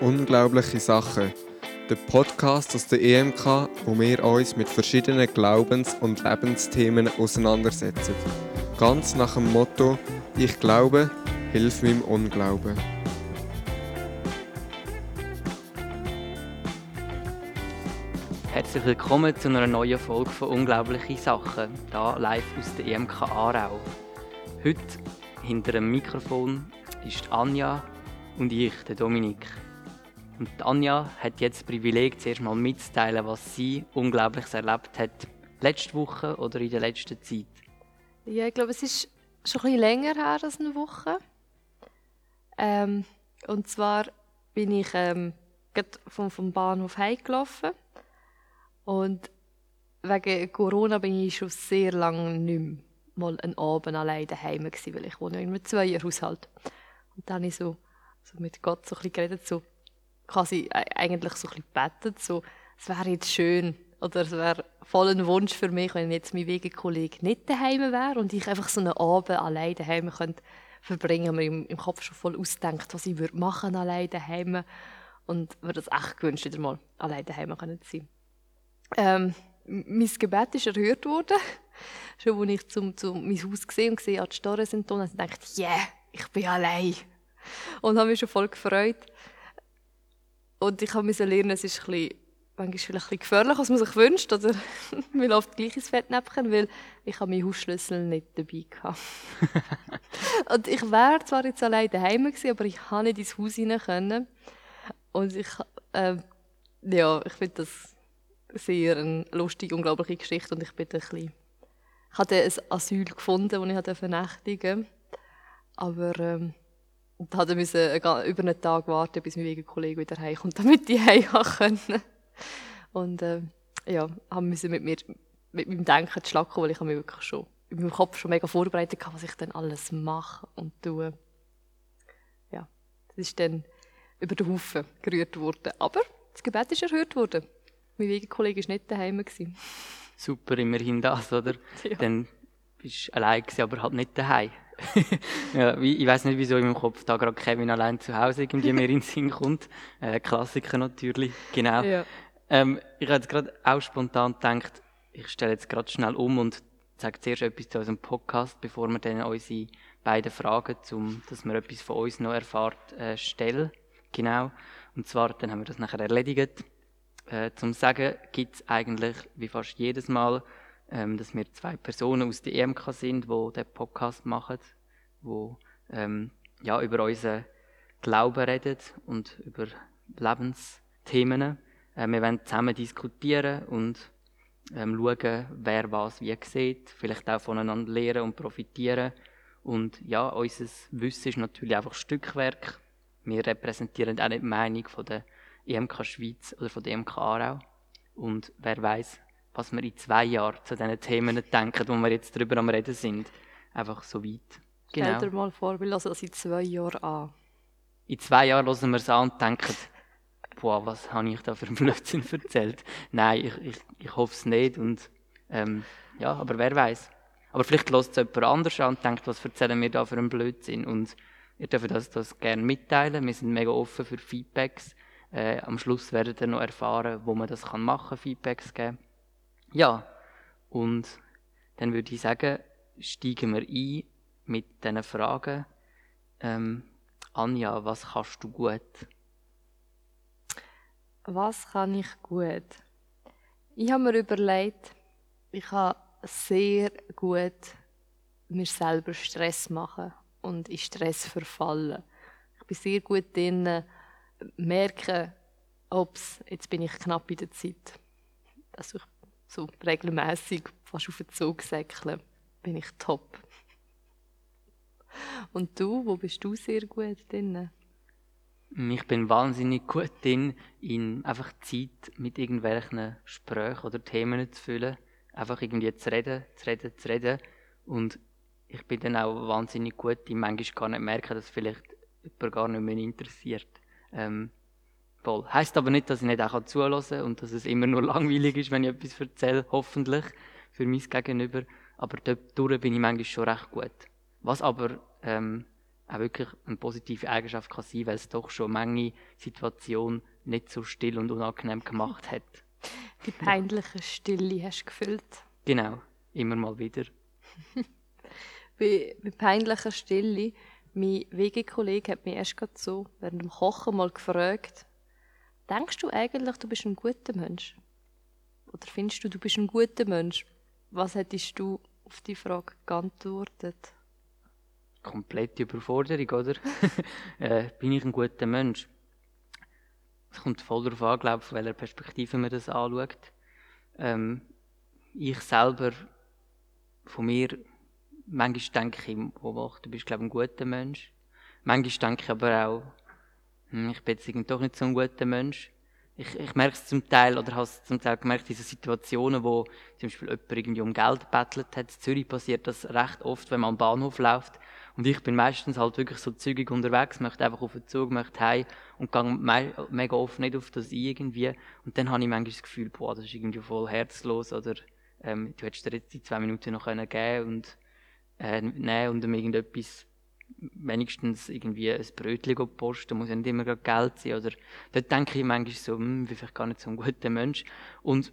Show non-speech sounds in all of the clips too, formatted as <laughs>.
Unglaubliche Sachen. Der Podcast aus der EMK, wo wir uns mit verschiedenen Glaubens- und Lebensthemen auseinandersetzen. Ganz nach dem Motto: Ich glaube, hilf meinem Unglauben. Herzlich willkommen zu einer neuen Folge von Unglaubliche Sachen, da live aus der EMK Aarau. Heute hinter dem Mikrofon ist Anja und ich, der Dominik. Und Anja hat jetzt das Privileg, zuerst mal mitzuteilen, was sie Unglaubliches erlebt hat, letzte Woche oder in der letzten Zeit. Ja, ich glaube, es ist schon ein länger her als eine Woche. Ähm, und zwar bin ich ähm, vom, vom Bahnhof heimgelaufen. Und wegen Corona bin ich schon sehr lange nicht mehr mal einen Abend allein daheim gewesen, weil ich wohne in einem Zweierhaushalt. Und dann habe ich so, so mit Gott so ein bisschen geredet, so quasi eigentlich so ein bisschen gebetet, so, es wäre jetzt schön, oder es wäre voll ein Wunsch für mich, wenn jetzt mein Wegekollege nicht daheim wäre und ich einfach so einen Abend allein daheim könnte verbringen, mir im, Kopf schon voll ausdenkt, was ich würde machen allein daheim und mir das echt gewünscht, wieder mal allein daheim zu sein. Ähm, mein Gebet ist erhört worden. <laughs> Schon als ich zum, zum mein Haus gesehen und gesehen, die Starren sind da, habe ich gedacht, yeah, ich bin allein. Und habe mich schon voll gefreut. Und ich musste lernen, es ist ein bisschen, manchmal vielleicht ein bisschen gefährlich, was man sich wünscht. Oder <laughs> man läuft gleich ins Fettnäpfchen, weil ich habe meinen Hausschlüssel nicht dabei hatte. <laughs> und ich wäre zwar jetzt allein daheim gewesen, aber ich konnte nicht ins Haus können. Und ich, äh, ja, ich finde das sehr eine lustige, unglaubliche Geschichte und ich bin ein bisschen ich hatte ein Asyl gefunden, das ich vernächtigen durfte. Aber ähm, und musste müssen über einen Tag warten, bis mein Wegenkollege wieder heimkommt, <laughs> damit ich heim können. Und äh, ja, haben müssen mit mir mit meinem Denken zu schlagen, weil ich mich wirklich schon in meinem Kopf schon mega vorbereitet hatte, was ich dann alles mache und tue. Ja, das ist dann über den Haufen gerührt worden. Aber das Gebet ist erhört worden. Mein Wegenkollege war nicht daheim. Super, immerhin das, oder? Ja. Dann bist du allein gewesen, aber halt nicht daheim. <laughs> ja, ich weiß nicht, wieso in meinem Kopf da gerade Kevin allein zu Hause irgendwie mehr in den Sinn kommt. Äh, Klassiker natürlich, genau. Ja. Ähm, ich habe jetzt gerade auch spontan gedacht, ich stelle jetzt gerade schnell um und sage zuerst etwas zu unserem Podcast, bevor wir dann unsere beiden Fragen, zum, dass man etwas von uns noch erfahrt, äh, stellen. Genau. Und zwar, dann haben wir das nachher erledigt. Äh, zum Sagen gibt es eigentlich wie fast jedes Mal, ähm, dass wir zwei Personen aus der EMK sind, die den Podcast machen, die ähm, ja, über unseren Glauben reden und über Lebensthemen. Äh, wir wollen zusammen diskutieren und ähm, schauen, wer was wie sieht, vielleicht auch voneinander lernen und profitieren. Und ja, unser Wissen ist natürlich einfach Stückwerk. Wir repräsentieren auch nicht die Meinung von der EMK Schweiz oder von der EMK Aarau. Und wer weiß, was wir in zwei Jahren zu diesen Themen denken, wo wir jetzt darüber am Reden sind. Einfach so weit. Genau. Stell dir mal vor, wir hören das in zwei Jahren an. In zwei Jahren hören wir es an und denken, boah, was habe ich da für einen Blödsinn erzählt? Nein, ich, ich, ich hoffe es nicht. Und, ähm, ja, aber wer weiß. Aber vielleicht lässt es jemand anders an und denkt, was erzählen wir da für einen Blödsinn? Und ihr dürft das, das gerne mitteilen. Wir sind mega offen für Feedbacks. Äh, am Schluss werdet ihr noch erfahren, wo man das kann machen kann, Feedbacks geben. Ja, und dann würde ich sagen, steigen wir ein mit diesen Fragen. Ähm, Anja, was kannst du gut? Was kann ich gut? Ich habe mir überlegt, ich kann sehr gut mir selber Stress machen und in Stress verfallen. Ich bin sehr gut darin, merken, ob's, jetzt bin ich knapp in der Zeit. Also ich so regelmäßig fast auf den Zug säckeln, bin ich top. Und du, wo bist du sehr gut drin? Ich bin wahnsinnig gut drin, in einfach Zeit mit irgendwelchen Gesprächen oder Themen zu füllen. Einfach irgendwie zu reden, zu reden, zu reden. Und ich bin dann auch wahnsinnig gut in manchmal gar nicht merken, dass vielleicht jemand gar nicht mehr interessiert. Ähm, Voll. Heißt aber nicht, dass ich nicht auch zuhören kann und dass es immer nur <laughs> langweilig ist, wenn ich etwas erzähle, hoffentlich, für mein Gegenüber. Aber dort durch bin ich manchmal schon recht gut. Was aber ähm, auch wirklich eine positive Eigenschaft kann sein, weil es doch schon manche Situationen nicht so still und unangenehm gemacht hat. <laughs> Die peinliche Stille hast du gefüllt. Genau, immer mal wieder. <laughs> bei, bei peinlicher Stille, mein WG-Kollege hat mich erst gerade so während dem Kochen mal gefragt, denkst du eigentlich, du bist ein guter Mensch? Oder findest du, du bist ein guter Mensch? Was hättest du auf die Frage geantwortet? Komplette Überforderung, oder? <laughs> äh, bin ich ein guter Mensch? Es kommt voll darauf an, glaube von welcher Perspektive man das anschaut. Ähm, ich selber, von mir, manchmal denke ich, du bist, glaube ein guter Mensch. Manchmal denke ich aber auch, ich bin jetzt doch nicht so ein guter Mensch ich, ich merke es zum Teil, oder habe es zum Teil gemerkt, diese Situationen, wo zum Beispiel jemand irgendwie um Geld bettelt hat. In Zürich passiert das recht oft, wenn man am Bahnhof läuft. Und ich bin meistens halt wirklich so zügig unterwegs, möchte einfach auf den Zug, möchte heim und gehe me mega oft nicht auf das ein irgendwie. Und dann habe ich manchmal das Gefühl, boah, das ist irgendwie voll herzlos oder ähm, du hättest dir jetzt die zwei Minuten noch können geben und äh, nehmen und um irgendetwas wenigstens irgendwie ein Brötchen posten, muss ja nicht immer Geld sein. Oder dort denke ich manchmal so, hm, bin vielleicht gar nicht so ein guter Mensch. Und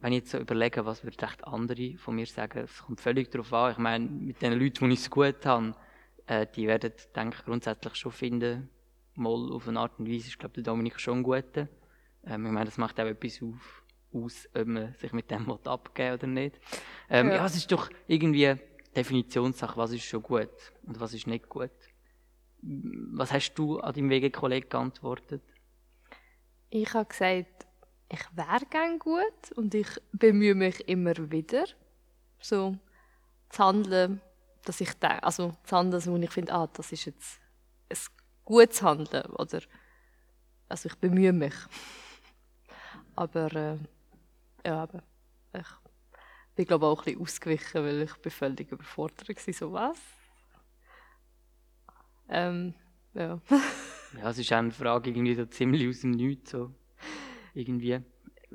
wenn ich jetzt so überlege, was würden echt andere von mir sagen, es kommt völlig darauf an. Ich meine, mit den Leuten, die ich es gut habe, äh, die werden, denke ich, grundsätzlich schon finden, mal auf eine Art und Weise ist, glaube der Dominik schon ein guter. Ähm, ich meine, das macht auch etwas auf, aus, ob man sich mit dem abgeben oder nicht. Ähm, ja. ja, es ist doch irgendwie, Definitionssache, was ist schon gut und was ist nicht gut. Was hast du an deinem Wegekollegen geantwortet? Ich habe gesagt, ich wäre gern gut und ich bemühe mich immer wieder, so zu handeln, dass ich denke, also zu handeln, wo ich finde, ah, das ist jetzt ein gutes Handeln oder also ich bemühe mich. <laughs> aber äh, ja, aber ich bin glaube auch ein bisschen ausgewichen, weil ich bin völlig überfordert war. So was? Ähm, ja. <laughs> ja, es ist auch eine Frage irgendwie so ziemlich aus dem Nichts. So. Irgendwie.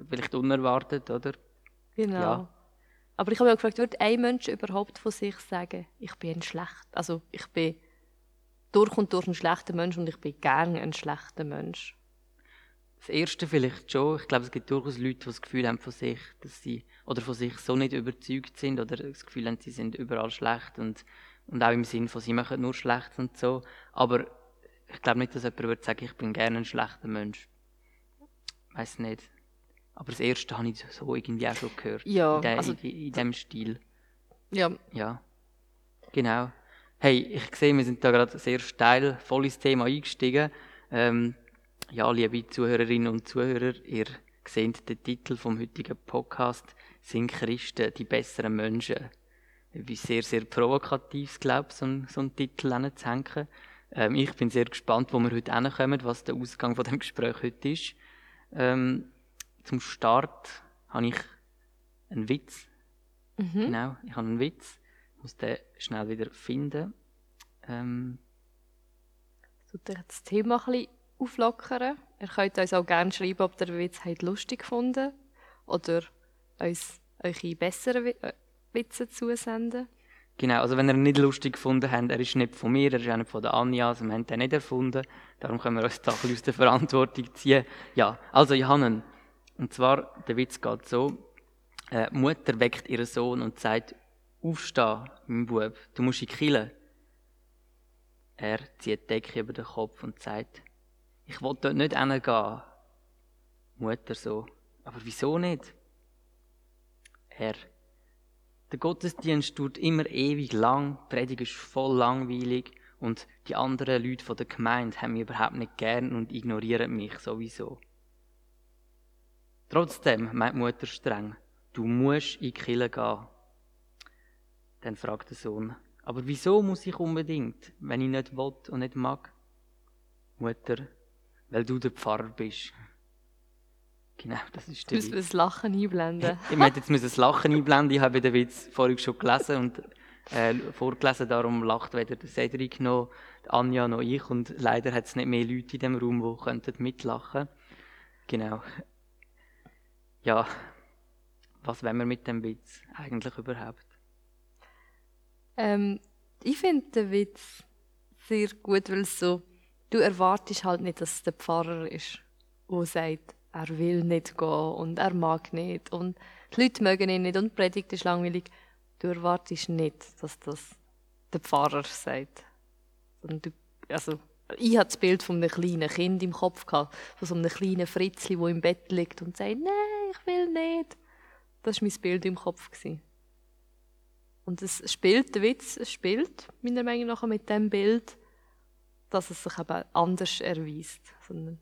Vielleicht unerwartet, oder? Genau. Ja. Aber ich habe mich auch gefragt, würde ein Mensch überhaupt von sich sagen, ich bin ein schlecht, also ich bin durch und durch ein schlechter Mensch und ich bin gerne ein schlechter Mensch? Das erste vielleicht schon. Ich glaube, es gibt durchaus Leute, die das Gefühl haben von sich, dass sie oder von sich so nicht überzeugt sind oder das Gefühl haben, sie sind überall schlecht und, und auch im Sinn von, sie machen nur schlecht und so. Aber ich glaube nicht, dass jemand würde sagen, ich bin gerne ein schlechter Mensch. Weiß nicht. Aber das erste habe ich so irgendwie auch schon gehört. Ja, in, de, also, in, in dem Stil. Ja. Ja. Genau. Hey, ich sehe, wir sind da gerade sehr steil voll ins Thema eingestiegen. Ähm, ja, liebe Zuhörerinnen und Zuhörer, ihr seht den Titel vom heutigen Podcast «Sind Christen die besseren Menschen?» Wie sehr, sehr provokativ, glaube ich, so, einen, so einen Titel zu hängen. Ähm, ich bin sehr gespannt, wo wir heute hinkommen, was der Ausgang von dem Gespräch heute ist. Ähm, zum Start habe ich einen Witz. Mhm. Genau, ich habe einen Witz. Ich muss den schnell wieder finden. Ähm, Tut das Thema ein bisschen auflockern. Ihr könnt uns auch gerne schreiben, ob ihr den Witz lustig gefunden oder uns eure besseren äh, Witze zusenden. Genau, also wenn ihr ihn nicht lustig gefunden habt, er ist nicht von mir, er ist auch nicht von der Anja, also wir haben den nicht erfunden. Darum können wir uns da aus der Verantwortung ziehen. Ja, also Johannen, und zwar, der Witz geht so, äh, Mutter weckt ihren Sohn und sagt, aufstehen, mein Bub, du musst in die Kille. Er zieht die Decke über den Kopf und sagt, ich will dort nicht hingehen. Mutter so. Aber wieso nicht? Er. Der Gottesdienst tut immer ewig lang, die Predigt ist voll langweilig und die anderen Leute von der Gemeinde haben mich überhaupt nicht gern und ignorieren mich sowieso. Trotzdem, meint Mutter streng, du musst in die Kirche gehen. Dann fragt der Sohn, aber wieso muss ich unbedingt, wenn ich nicht will und nicht mag? Mutter, weil du der Pfarrer bist. Genau, das ist der Müssen wir das Lachen einblenden? ich hätte jetzt das Lachen einblenden. Ich habe den Witz vorhin schon gelesen und äh, vorgelesen. Darum lacht weder der Cedric noch Anja noch ich. Und leider hat es nicht mehr Leute in dem Raum, die könnten mitlachen Genau. Ja, was wollen wir mit dem Witz eigentlich überhaupt? Ähm, ich finde den Witz sehr gut, weil so, du erwartest halt nicht, dass es der Pfarrer ist, der sagt, er will nicht gehen und er mag nicht und die Leute mögen ihn nicht und die Predigt ist langweilig. Du erwartest nicht, dass das der Pfarrer sagt. Und du, also, ich hatte das Bild von einem kleinen Kind im Kopf, gehabt, von so einem kleinen Fritzli, der im Bett liegt und sagt, nein, ich will nicht. Das war mein Bild im Kopf. Gewesen. Und es spielt, der Witz es spielt, meiner Meinung nach, mit dem Bild, dass es sich eben anders erweist. Sondern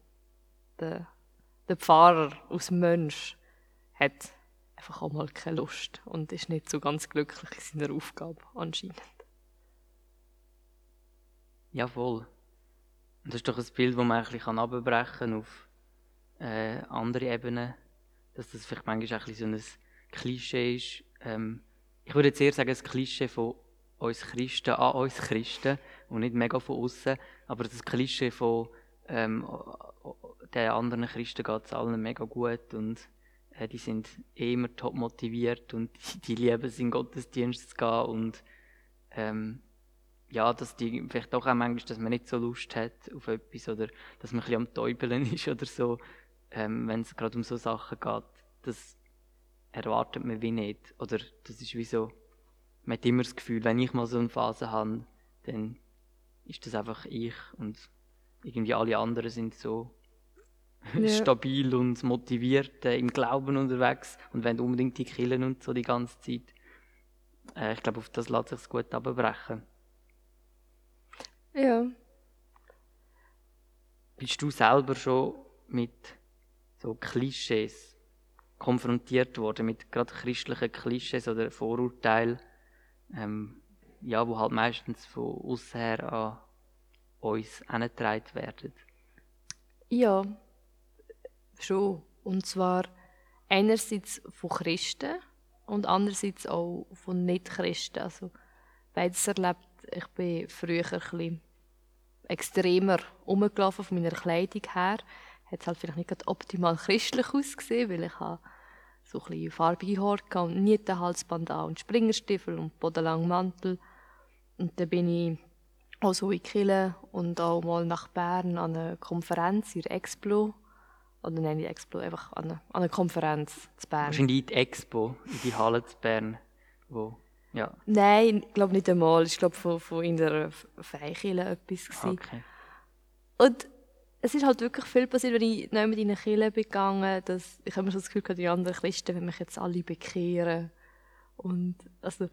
der, der Pfarrer aus Mensch hat einfach auch mal keine Lust und ist nicht so ganz glücklich in seiner Aufgabe, anscheinend. Ja, voll. Und das ist doch ein Bild, das man eigentlich abbrechen kann auf äh, andere Ebenen. Dass das vielleicht manchmal auch ein so ein Klischee ist. Ähm, ich würde jetzt eher sagen, ein Klischee von uns Christen an uns Christen und nicht mega von außen. Aber das Klischee von ähm, den anderen Christen geht es allen mega gut und äh, die sind eh immer top motiviert und <laughs> die, die lieben es, in Gottesdienst zu gehen und ähm, ja, dass die vielleicht doch auch manchmal, dass man nicht so Lust hat auf etwas oder dass man ein bisschen am Täubeln <laughs> ist oder so, ähm, wenn es gerade um so Sachen geht, das erwartet man wie nicht. Oder das ist wie so, man hat immer das Gefühl, wenn ich mal so eine Phase habe, dann ist das einfach ich und irgendwie alle anderen sind so ja. <laughs> stabil und motiviert äh, im Glauben unterwegs und wollen unbedingt die killen und so die ganze Zeit. Äh, ich glaube, auf das lässt sich gut abbrechen. Ja. Bist du selber schon mit so Klischees konfrontiert worden, mit gerade christlichen Klischees oder Vorurteilen, ähm, ja, wo halt meistens von außen her an uns herangetragen werden? Ja, schon. Und zwar einerseits von Christen und andererseits auch von Nicht-Christen. Also beides erlebt. Ich bin früher ein extremer rumgelaufen von meiner Kleidung her. Hat halt vielleicht nicht optimal christlich ausgesehen, weil ich habe so ein bisschen farbige Haare und Nietenhalsband an und Springerstiefel und bodenlangen Mantel. Und dann bin ich auch so in Kille und auch mal nach Bern an einer Konferenz in Explo. Oder nein, die Explo, einfach an einer, an einer Konferenz zu Bern. Wahrscheinlich die Expo, in die Halle zu Bern, wo ja. Nein, ich glaube nicht einmal. Ich glaube von, von in der Freikirche etwas. Gewesen. Okay. Und es ist halt wirklich viel passiert, wenn ich neu mit in eine Kirche begangen dass Ich habe mir schon das Gefühl, die anderen Christen wenn mich jetzt alle bekehren. Und also,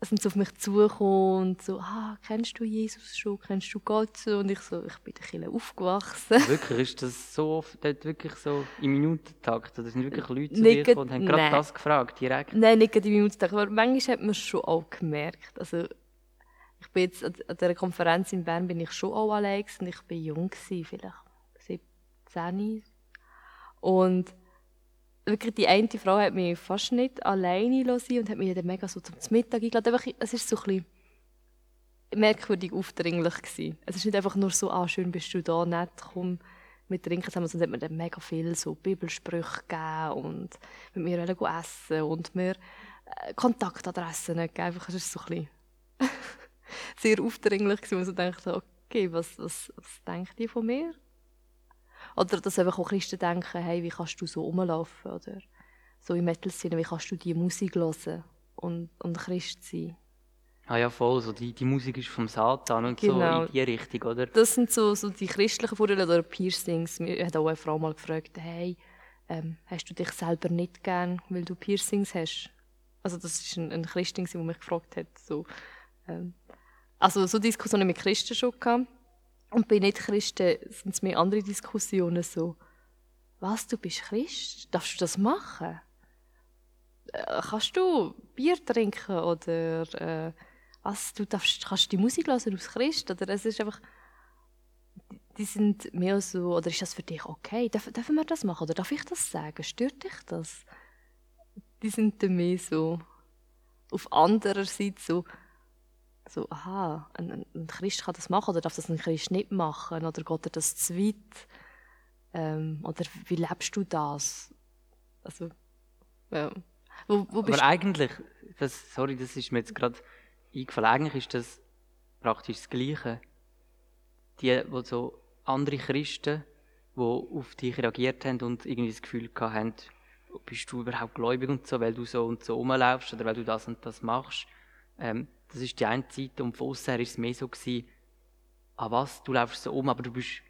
sind so auf mich zugekommen und so, ah, kennst du Jesus schon, kennst du Gott so? Und ich so, ich bin in der aufgewachsen. Wirklich, ist das so, dort wirklich so im Minutentakt? Oder sind wirklich Leute zu dir gekommen und haben gerade das gefragt, direkt? Nein, nicht im Minutentakt, aber manchmal hat man es schon auch gemerkt. Also, ich bin jetzt, an dieser Konferenz in Bern bin ich schon auch allein und ich war jung, gewesen, vielleicht 17. Und wirklich die eine Frau hat mich fast nicht alleine lassen und hat mich dann mega so zum Mittag eingeladen. Einfach, es ist so ein merkwürdig aufdringlich gewesen. Es ist nicht einfach nur so, ah, schön bist du da, nett, komm, wir trinken zusammen, sondern hat mir dann mega viel so Bibelsprüche gegeben und mit mir essen und mir äh, Kontaktadressen gegeben. Einfach, es ist so ein <laughs> sehr aufdringlich gewesen, und so dachte, okay, was, was, was denkt ihr von mir? Oder dass einfach auch Christen denken, hey, wie kannst du so rumlaufen? Oder so im Metal-Szene, wie kannst du die Musik hören und, und Christ sein? Ah ja, voll. So die, die Musik ist vom Satan und genau. so in die Richtung, oder? Das sind so, so die christlichen Vorteile oder Piercings. Mir hat auch eine Frau mal gefragt, hey, ähm, hast du dich selber nicht gern, weil du Piercings hast? Also das ist ein, ein Christin, der mich gefragt hat. So, ähm, also so Diskussionen mit Christen schon gehabt. Und bei Nicht-Christen sind es mehr andere Diskussionen so, was, du bist Christ? Darfst du das machen? Äh, kannst du Bier trinken oder äh, was, du darfst, kannst die Musik hören aus Christ? Oder es ist einfach, die sind mehr so, oder ist das für dich okay? Darf, dürfen wir das machen oder darf ich das sagen? Stört dich das? Die sind dann mehr so auf anderer Seite so, so, aha, ein, ein, Christ kann das machen oder darf das ein Christ nicht machen oder geht er das zu weit? Ähm, oder wie lebst du das? Also, ja. Wo, wo Aber eigentlich, das, sorry, das ist mir jetzt gerade eingefallen, eigentlich ist das praktisch das Gleiche. Die, die so andere Christen, die auf dich reagiert haben und irgendwie das Gefühl haben, bist du überhaupt gläubig und so, weil du so und so rumlaufst oder weil du das und das machst. Ähm, das ist die eine Seite und von außen her ist es mehr so gewesen, ah was, du läufst so um, aber du bist,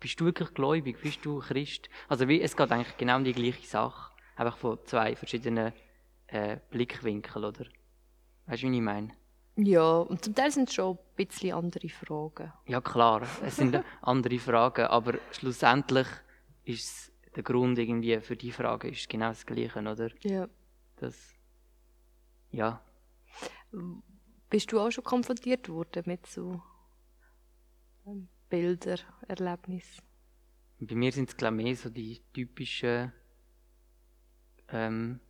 bist du wirklich gläubig, bist du Christ? Also wie, es geht eigentlich genau um die gleiche Sache, einfach von zwei verschiedenen äh, Blickwinkeln, oder? Weißt du, wie ich meine? Ja, und zum Teil sind es schon ein bisschen andere Fragen. Ja klar, es sind <laughs> andere Fragen, aber schlussendlich ist der Grund irgendwie für die Frage ist genau das Gleiche, oder? Ja. Das, ja. Bist du auch schon konfrontiert worden mit so ähm, Bilder, Erlebnissen? Bei mir sind es glaube ich mehr so die typischen ähm,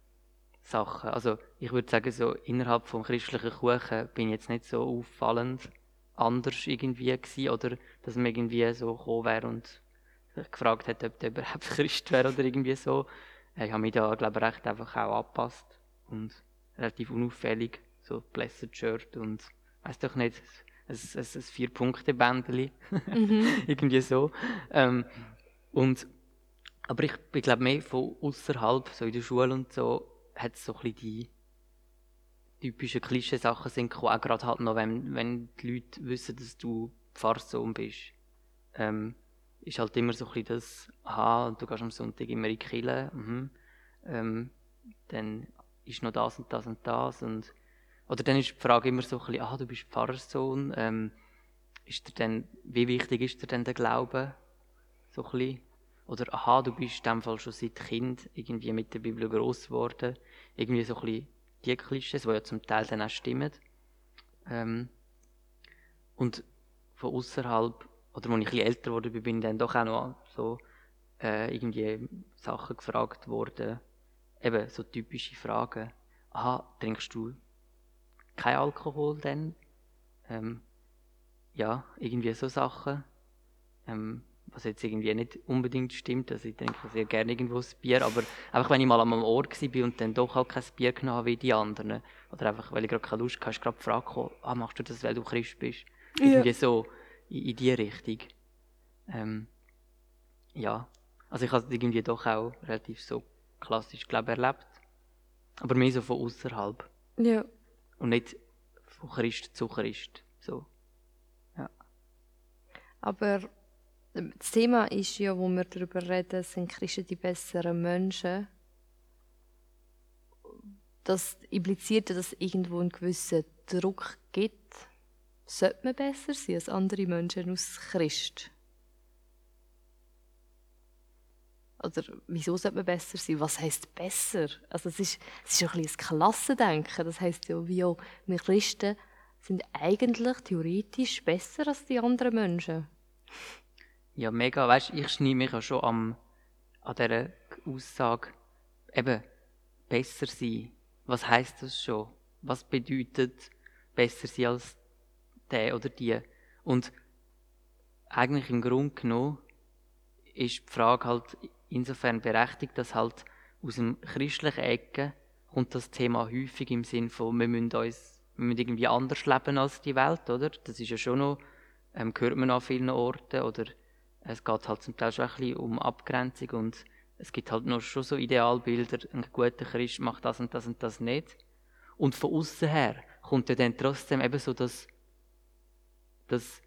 Sachen. Also ich würde sagen, so innerhalb vom christlichen Kuchen bin ich jetzt nicht so auffallend anders irgendwie gewesen, oder dass man irgendwie so gekommen wäre und gefragt hat, ob der überhaupt <laughs> Christ wäre oder irgendwie so. Ich habe mich da, glaube ich, recht einfach auch angepasst und relativ unauffällig, so Blessed Shirt und weiß doch nicht, ein, ein, ein Vier-Punkte-Bändchen, mhm. <laughs> irgendwie so. Ähm, und, aber ich, ich glaube mehr von außerhalb, so in der Schule und so, hat es so ein bisschen die typischen Klischeesachen sind auch gerade halt noch, wenn, wenn die Leute wissen, dass du Pfarrsohn bist. Ähm, ist halt immer so ein bisschen das, aha, du gehst am Sonntag immer in die Kirche, mhm. ähm, dann ist noch das und das und das und oder dann ist die Frage immer so ein bisschen, ah, du bist Pfarrersohn, ähm, ist dir denn, wie wichtig ist dir denn der Glaube? So ein bisschen. Oder, aha, du bist in dem Fall schon seit Kind irgendwie mit der Bibel groß geworden. Irgendwie so ein bisschen die Klischees, die ja zum Teil dann auch stimmen. Ähm, und von außerhalb, oder als ich ein bisschen älter wurde, bin ich dann doch auch noch so äh, irgendwie Sachen gefragt worden. Eben so typische Fragen. Aha, trinkst du kein Alkohol denn? Ähm, ja, irgendwie so Sachen. Ähm, was jetzt irgendwie nicht unbedingt stimmt. Also ich trinke sehr gerne irgendwo ein Bier, aber einfach wenn ich mal am Ort war und dann doch halt kein Bier genommen habe wie die anderen, oder einfach, weil ich gerade keine Lust hatte, ist gerade gekommen, ah, machst du das, weil du Christ bist? Ja. Irgendwie so in, in die Richtung. Ähm, ja, also ich habe es irgendwie doch auch relativ so klassisch, glaube ich, erlebt. Aber mehr so von außerhalb. Ja. Und nicht von Christ zu Christ. So. Ja. Aber das Thema ist ja, wo wir darüber reden, sind Christen die besseren Menschen. Das impliziert, dass es irgendwo einen gewissen Druck gibt. Sollte man besser sein als andere Menschen aus Christ? Oder wieso sollte man besser sein? Was heißt besser? Also es ist, es ist ein bisschen ein Klassendenken. Das heißt ja, wie auch wir Christen sind eigentlich theoretisch besser als die anderen Menschen. Ja, mega. Weißt ich schneide mich ja schon am, an dieser Aussage, eben, besser sein. Was heißt das schon? Was bedeutet besser sein als der oder die? Und eigentlich im Grunde genommen ist die Frage halt insofern berechtigt, dass halt aus dem christlichen Ecke kommt das Thema häufig im Sinn von, wir müssen uns wir müssen irgendwie anders leben als die Welt, oder? Das ist ja schon noch, ähm, hört man an vielen Orten, oder es geht halt zum Teil schon ein bisschen um Abgrenzung und es gibt halt noch schon so Idealbilder, ein guter Christ macht das und das und das nicht. Und von außen her kommt ja dann trotzdem eben so, dass, dass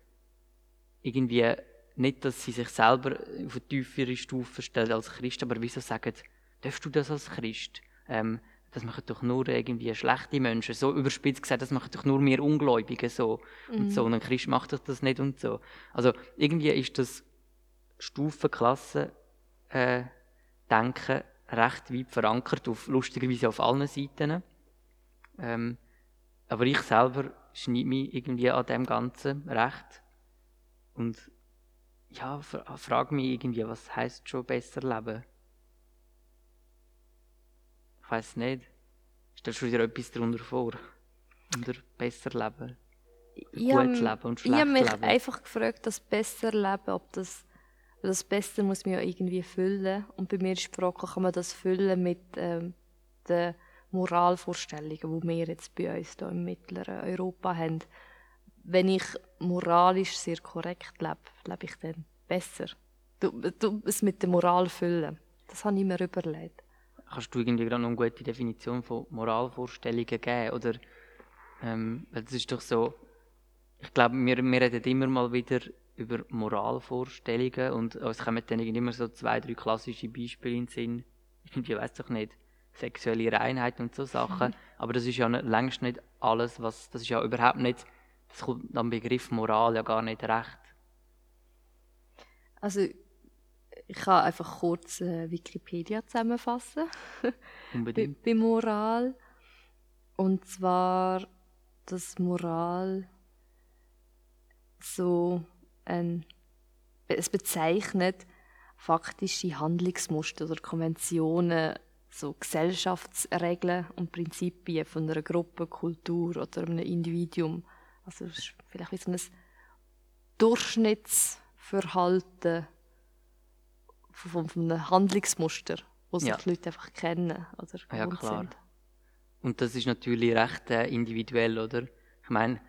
irgendwie nicht, dass sie sich selber auf eine tiefere Stufe stellen als Christ, aber wieso sagen, darfst du das als Christ? Ähm, das machen doch nur irgendwie schlechte Menschen. So überspitzt gesagt, das machen doch nur mehr Ungläubige so. Mhm. Und so. Und ein Christ macht doch das nicht und so. Also irgendwie ist das Stufenklasse äh, denken recht weit verankert, auf, lustigerweise auf allen Seiten. Ähm, aber ich selber schneide mich irgendwie an dem Ganzen recht. Und ja, frage mich irgendwie, was heißt schon besser leben? Ich weiß nicht. Stellst du dir etwas darunter vor? Unter besser leben? Ich Gut leben und schlecht leben? Ich habe mich leben. einfach gefragt, das besser leben, ob das das Beste muss man ja irgendwie füllen. Und bei mir ist Frage, kann man das füllen mit ähm, den Moralvorstellungen, die wir jetzt bei uns hier im mittleren Europa haben. wenn ich moralisch sehr korrekt lebe, lebe ich dann besser. Du, du es mit der Moral füllen. Das habe ich mir überlegt. Kannst du irgendwie gerade noch eine gute Definition von Moralvorstellungen geben? Oder, ähm, das ist doch so, ich glaube, wir, wir reden immer mal wieder über Moralvorstellungen und uns kommen dann immer so zwei, drei klassische Beispiele in den Sinn. <laughs> Ich weiß doch nicht, sexuelle Reinheit und so Sachen. <laughs> Aber das ist ja längst nicht alles, was, das ist ja überhaupt nicht, das kommt am Begriff Moral ja gar nicht recht. Also, ich kann einfach kurz äh, Wikipedia zusammenfassen. <laughs> Unbedingt. bei, bei Moral. Und zwar, dass Moral so ein, es bezeichnet faktische Handlungsmuster oder Konventionen, so Gesellschaftsregeln und Prinzipien von einer Gruppe, Kultur oder einem Individuum. Also es ist vielleicht wie so ein Durchschnittsverhalten von, von einem Handlungsmuster, sich Ja. die Leute einfach kennen oder Ja, klar. sind. Und das ist natürlich recht äh, individuell, oder? Ich meine,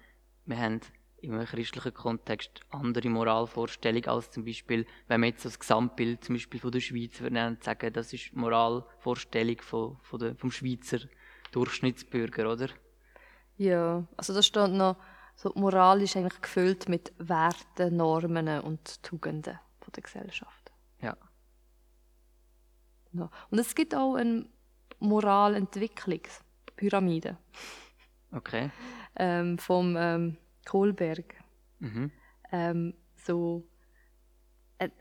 wir haben im christlichen Kontext andere Moralvorstellungen als zum Beispiel, wenn wir jetzt das Gesamtbild zum Beispiel von der Schweiz würden sagen, das ist die Moralvorstellung von, von der, vom Schweizer Durchschnittsbürger, oder? Ja, also da steht noch, so die Moral ist eigentlich gefüllt mit Werten, Normen und Tugenden von der Gesellschaft. Ja. Ja. Und es gibt auch eine Moralentwicklungspyramide Okay. ähm, vom ähm, Kohlberg. Mhm. Ähm, so ein,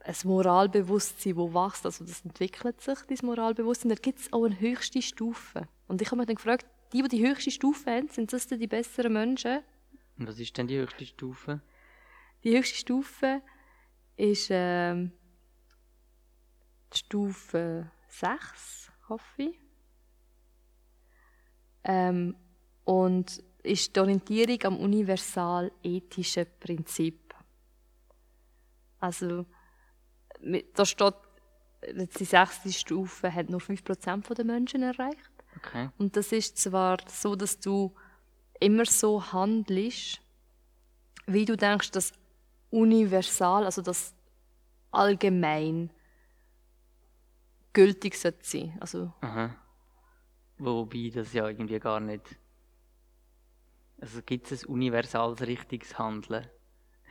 ein Moralbewusstsein, das wächst, also das entwickelt sich, dieses Moralbewusstsein. Da gibt es auch eine höchste Stufe. Und ich habe mich dann gefragt, die, die die höchste Stufe haben, sind das denn die besseren Menschen? Und was ist denn die höchste Stufe? Die höchste Stufe ist ähm, die Stufe 6, hoffe ich. Ähm, und ist die Orientierung am universal-ethischen Prinzip. Also, da steht, die sechste Stufe hat nur 5% der Menschen erreicht. Okay. Und das ist zwar so, dass du immer so handelst, wie du denkst, dass universal, also das allgemein gültig sollte sein. Also, Aha. Wobei das ja irgendwie gar nicht. Also gibt es ein universales richtiges Handeln?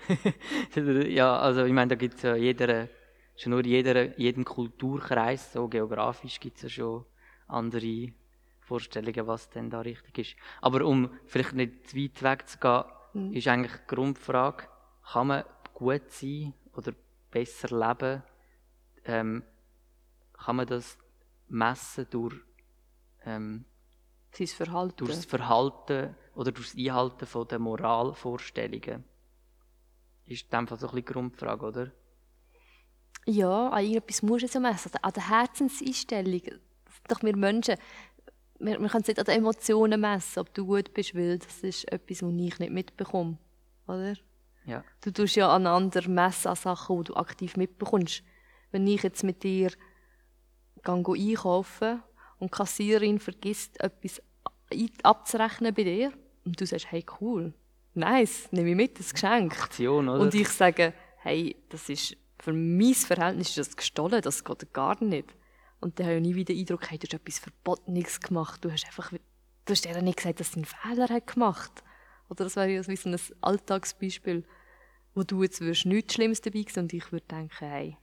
<laughs> ja, also ich meine, da gibt es ja jeder, schon nur jeder, jedem Kulturkreis, so geografisch gibt es ja schon andere Vorstellungen, was denn da richtig ist. Aber um vielleicht nicht zu weit wegzugehen, ist eigentlich die Grundfrage, kann man gut sein oder besser leben? Ähm, kann man das messen durch, ähm, sein Verhalten. durch das Verhalten oder durch das Einhalten von der Moralvorstellungen? Ist in dem Fall so ein bisschen die Grundfrage, oder? Ja, an irgendetwas musst du es ja messen. An der Herzenseinstellung. Doch wir Menschen, wir, wir können es nicht an den Emotionen messen, ob du gut bist, weil das ist etwas, was ich nicht mitbekomme. Oder? Ja. Du tust ja aneinander messen an Sachen, die du aktiv mitbekommst. Wenn ich jetzt mit dir gehe einkaufen und die Kassiererin vergisst, etwas abzurechnen bei dir und du sagst, hey cool, nice, nehme ich mit, das Geschenk. Aktion, oder? Und ich sage, hey, das ist für mein Verhältnis ist das gestohlen, das geht gar nicht. Und dann habe ich nie wieder den Eindruck, du hast etwas Verbotenes gemacht. Du hast einfach, du hast nicht gesagt, dass sie einen Fehler hat gemacht. Oder das wäre ja so ein Alltagsbeispiel, wo du jetzt würdest nichts Schlimmes dabei sehen und ich würde denken, hey,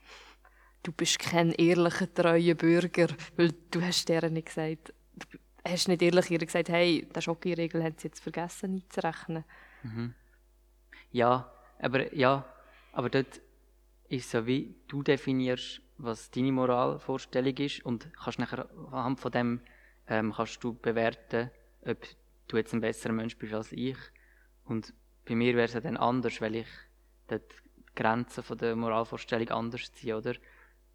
du bist kein ehrlicher, treuer Bürger, weil du hast ihr nicht gesagt, du hast nicht ehrlich ihr gesagt, hey, die Schokiregel haben sie jetzt vergessen einzurechnen. Ja, aber ja, aber dort ist so wie du definierst, was deine Moralvorstellung ist und kannst nachher anhand von dem ähm, kannst du bewerten, ob du jetzt ein besserer Mensch bist als ich. Und bei mir wäre es ja dann anders, weil ich die Grenzen von der Moralvorstellung anders ziehe, oder?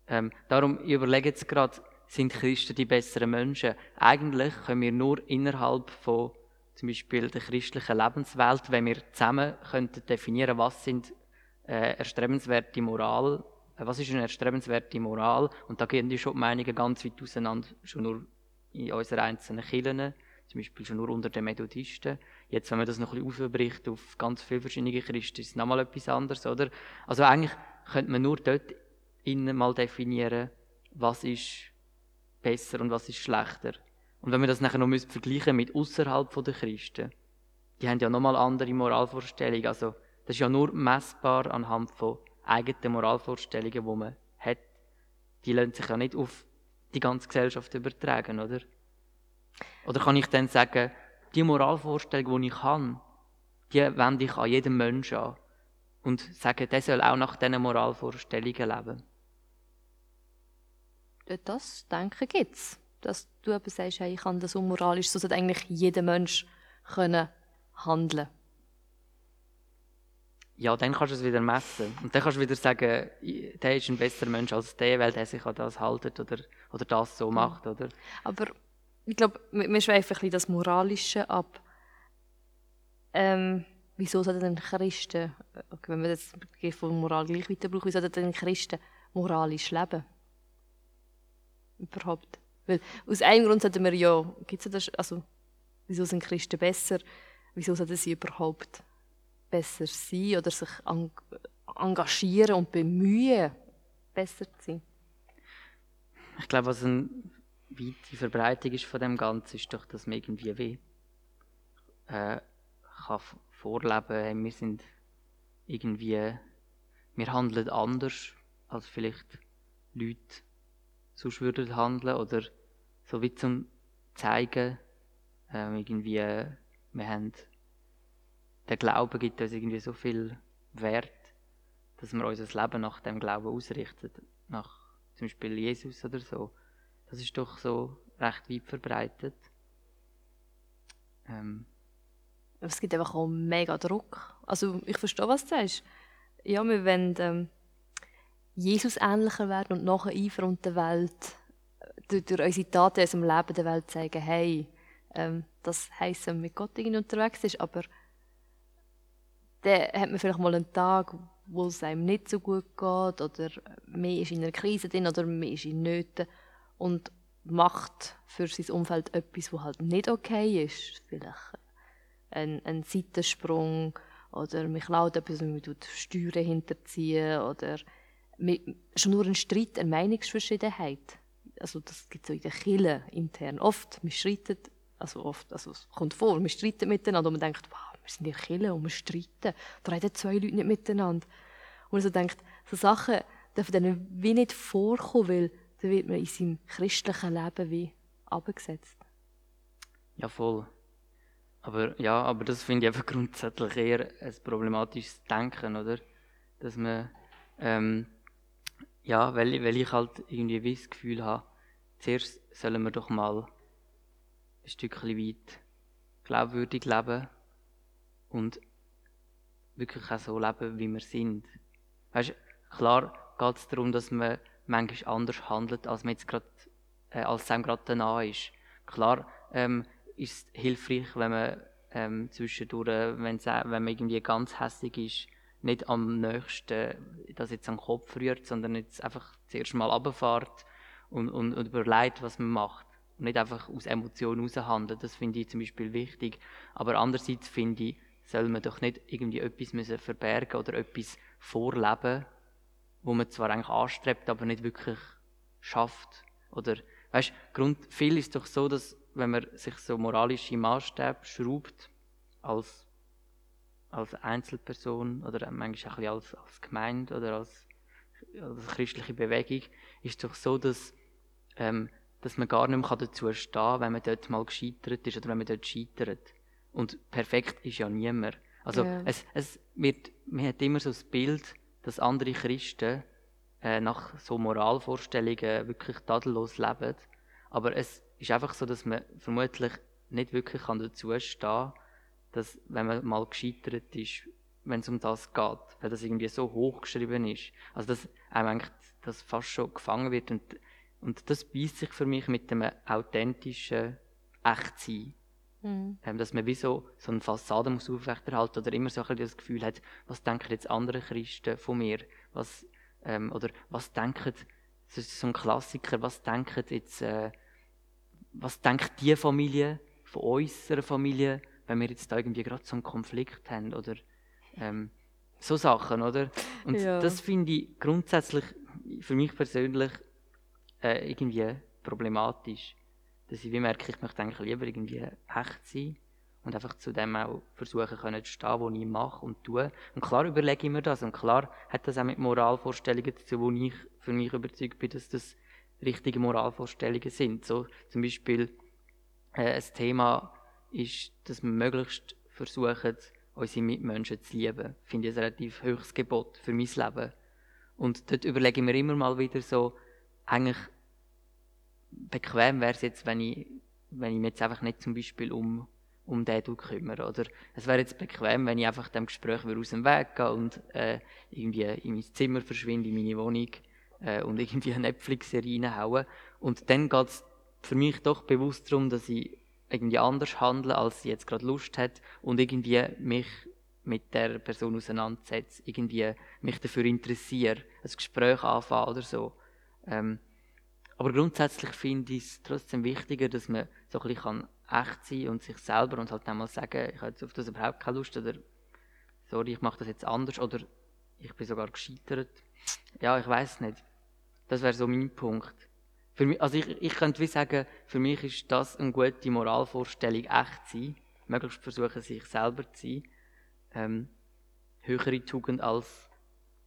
Ähm, darum ich überlege jetzt gerade, sind Christen die besseren Menschen? Eigentlich können wir nur innerhalb von zum Beispiel der christlichen Lebenswelt, wenn wir zusammen könnten definieren, was sind äh, erstrebenswerte Moral, was ist eine erstrebenswerte Moral, und da gehen die schon die Meinungen ganz weit auseinander, schon nur in unseren einzelnen Kirchen. zum Beispiel schon nur unter den Methodisten. Jetzt, wenn man das noch ein bisschen ausbricht auf ganz viele verschiedene Christen, ist es nochmal etwas anderes, oder? Also eigentlich könnte man nur dort innen mal definieren, was ist besser und was ist schlechter. Und wenn wir das nachher noch vergleichen mit außerhalb der Christen, die haben ja nochmal andere Moralvorstellungen. Also das ist ja nur messbar anhand von eigenen Moralvorstellungen, die man hat. Die lassen sich ja nicht auf die ganze Gesellschaft übertragen, oder? Oder kann ich dann sagen, die Moralvorstellung, die ich habe, die wende ich an jedem Menschen an und sage, der soll auch nach diesen Moralvorstellungen leben. Das Denken gibt es. Dass du eben sagst, hey, ich kann das unmoralisch, so sollte eigentlich jeder Mensch können handeln ja, dann kannst du es wieder messen. Und dann kannst du wieder sagen, der ist ein besserer Mensch als der, weil der sich an das haltet oder, oder das so macht. Oder? Aber ich glaube, wir schweifen ein bisschen das Moralische ab. Ähm, wieso sollten denn Christen, okay, wenn wir das von Moral gleich weiter brauchen, wieso sollten denn Christen moralisch leben? Überhaupt. Weil aus einem Grund sollten wir ja, gibt's das, also, wieso sind Christen besser? Wieso sollten sie überhaupt besser sein oder sich engagieren und bemühen, besser zu sein? Ich glaube, was eine weite Verbreitung ist von dem Ganzen, ist doch, dass man irgendwie weh äh, kann vorleben, wir sind irgendwie, wir handeln anders als vielleicht Leute sonst würden handeln oder so wie zum zeigen, äh, irgendwie, wir haben der Glaube gibt uns irgendwie so viel Wert, dass wir unser Leben nach dem Glauben ausrichten, nach zum Beispiel Jesus oder so. Das ist doch so recht weit verbreitet. Ähm. Es gibt einfach auch mega Druck. Also ich verstehe, was du sagst. Ja, wir wollen ähm, Jesus ähnlicher werden und nachher eifern der Welt, durch, durch unsere Taten in unserem Leben der Welt zeigen, hey, ähm, das heisst, wenn man mit Gott irgendwie unterwegs ist, aber dann hat man vielleicht mal einen Tag, wo es einem nicht so gut geht oder man ist in einer Krise drin oder man ist in Nöten und macht für sein Umfeld etwas, was halt nicht okay ist. Vielleicht ein, ein Seitensprung oder man klaut etwas und man tut Steuern hinterziehen oder schon nur ein Streit, eine Meinungsverschiedenheit. Also das gibt es so in den Kirchen intern. Oft, man streitet, also oft, also es kommt vor, man streitet miteinander und man denkt, wow, wir sind in der und wir streiten. Da reden zwei Leute nicht miteinander. Und so denkt, so Sachen dürfen dann wie nicht vorkommen, weil dann wird man in seinem christlichen Leben wie abgesetzt. Ja, voll. Aber ja, aber das finde ich einfach grundsätzlich eher ein problematisches Denken, oder? Dass man, ähm, ja, weil, weil ich halt irgendwie das Gefühl habe, zuerst sollen wir doch mal ein Stückchen weit glaubwürdig leben und wirklich auch so leben, wie wir sind. Weißt, klar geht es darum, dass man manchmal anders handelt, als man jetzt grad, äh, als einem gerade nahe ist. Klar ähm, ist es hilfreich, wenn man ähm, zwischendurch, wenn man irgendwie ganz hässig ist, nicht am nächsten das jetzt den Kopf rührt, sondern jetzt einfach zuerst mal runterfährt und, und, und überlegt, was man macht. Und nicht einfach aus Emotionen heraushandeln. Das finde ich zum Beispiel wichtig. Aber andererseits finde ich, soll man doch nicht irgendwie etwas müssen verbergen oder etwas vorleben, wo man zwar eigentlich anstrebt, aber nicht wirklich schafft. Oder, weißt, Grund, viel ist doch so, dass wenn man sich so moralische Maßstäbe schraubt, als, als Einzelperson oder manchmal auch als, als Gemeinde oder als, als christliche Bewegung, ist doch so, dass, ähm, dass man gar nicht mehr dazu stehen kann, wenn man dort mal gescheitert ist oder wenn man dort scheitert. Und perfekt ist ja niemand. Also ja. Es, es wird, man hat immer so das Bild, dass andere Christen äh, nach so Moralvorstellungen wirklich tadellos leben. Aber es ist einfach so, dass man vermutlich nicht wirklich dazu stehen kann, dass wenn man mal gescheitert ist, wenn es um das geht, weil das irgendwie so hochgeschrieben ist. Also dass einem eigentlich das fast schon gefangen wird und, und das beißt sich für mich mit dem authentischen Echtsein. Mhm. Ähm, dass man wie so, so eine Fassade muss aufrechterhalten oder immer so ein das Gefühl hat, was denken jetzt andere Christen von mir? Was, ähm, oder was denken, das ist so ein Klassiker, was denken jetzt, äh, was denkt die Familie von unserer Familie, wenn wir jetzt da irgendwie gerade so einen Konflikt haben oder ähm, so Sachen, oder? Und Ja. das finde ich grundsätzlich für mich persönlich äh, irgendwie problematisch. Dass ich wie merke, ich möchte eigentlich lieber irgendwie echt sein und einfach zu dem auch versuchen können zu stehen, was ich mache und tue. Und klar überlege ich mir das und klar hat das auch mit Moralvorstellungen zu tun, wo ich für mich überzeugt bin, dass das richtige Moralvorstellungen sind. So zum Beispiel äh, ein Thema ist, dass wir möglichst versuchen, unsere Mitmenschen zu lieben. Finde ich ein relativ höchstes Gebot für mein Leben. Und dort überlege ich mir immer mal wieder so, eigentlich bequem wäre es jetzt, wenn ich, wenn ich mich jetzt einfach nicht zum Beispiel um, um den du kümmere. Oder es wäre jetzt bequem, wenn ich einfach dem Gespräch wieder aus dem Weg gehe und äh, irgendwie in mein Zimmer verschwinde, in meine Wohnung äh, und irgendwie eine Netflix-Serie reinhaue. Und dann geht es für mich doch bewusst darum, dass ich irgendwie anders handle, als sie jetzt gerade Lust hat und irgendwie mich mit der Person auseinandersetze, irgendwie mich dafür interessiere, ein Gespräch anfangen oder so. Ähm, aber grundsätzlich finde ich es trotzdem wichtiger, dass man so ein bisschen echt sein kann und sich selber und halt einmal sagen, ich habe jetzt auf das überhaupt keine Lust oder sorry, ich mache das jetzt anders oder ich bin sogar gescheitert. Ja, ich weiß nicht. Das wäre so mein Punkt. Für mich, also ich, ich könnte wie sagen, für mich ist das eine gute Moralvorstellung, echt zu sein, möglichst versuchen, sich selber zu sein. Ähm, höhere Tugend als